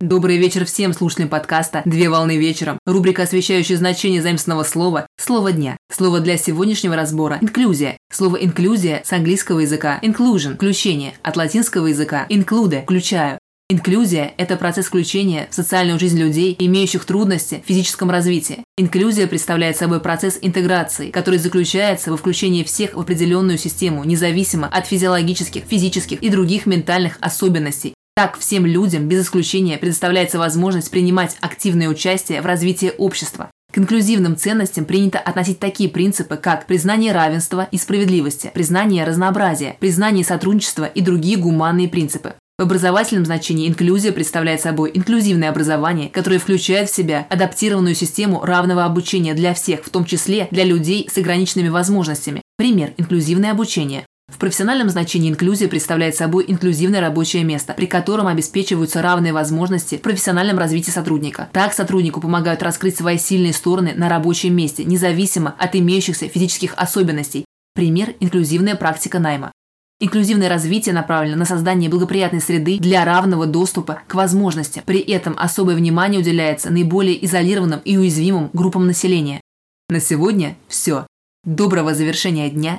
Добрый вечер всем слушателям подкаста «Две волны вечером». Рубрика, освещающая значение заимственного слова «Слово дня». Слово для сегодняшнего разбора – инклюзия. Слово инклюзия с английского языка inclusion – включение, от латинского языка include – включаю. Инклюзия – это процесс включения в социальную жизнь людей, имеющих трудности в физическом развитии. Инклюзия представляет собой процесс интеграции, который заключается во включении всех в определенную систему, независимо от физиологических, физических и других ментальных особенностей, так всем людям, без исключения, предоставляется возможность принимать активное участие в развитии общества. К инклюзивным ценностям принято относить такие принципы, как признание равенства и справедливости, признание разнообразия, признание сотрудничества и другие гуманные принципы. В образовательном значении инклюзия представляет собой инклюзивное образование, которое включает в себя адаптированную систему равного обучения для всех, в том числе для людей с ограниченными возможностями. Пример – инклюзивное обучение. В профессиональном значении инклюзия представляет собой инклюзивное рабочее место, при котором обеспечиваются равные возможности в профессиональном развитии сотрудника. Так сотруднику помогают раскрыть свои сильные стороны на рабочем месте, независимо от имеющихся физических особенностей. Пример – инклюзивная практика найма. Инклюзивное развитие направлено на создание благоприятной среды для равного доступа к возможностям. При этом особое внимание уделяется наиболее изолированным и уязвимым группам населения. На сегодня все. Доброго завершения дня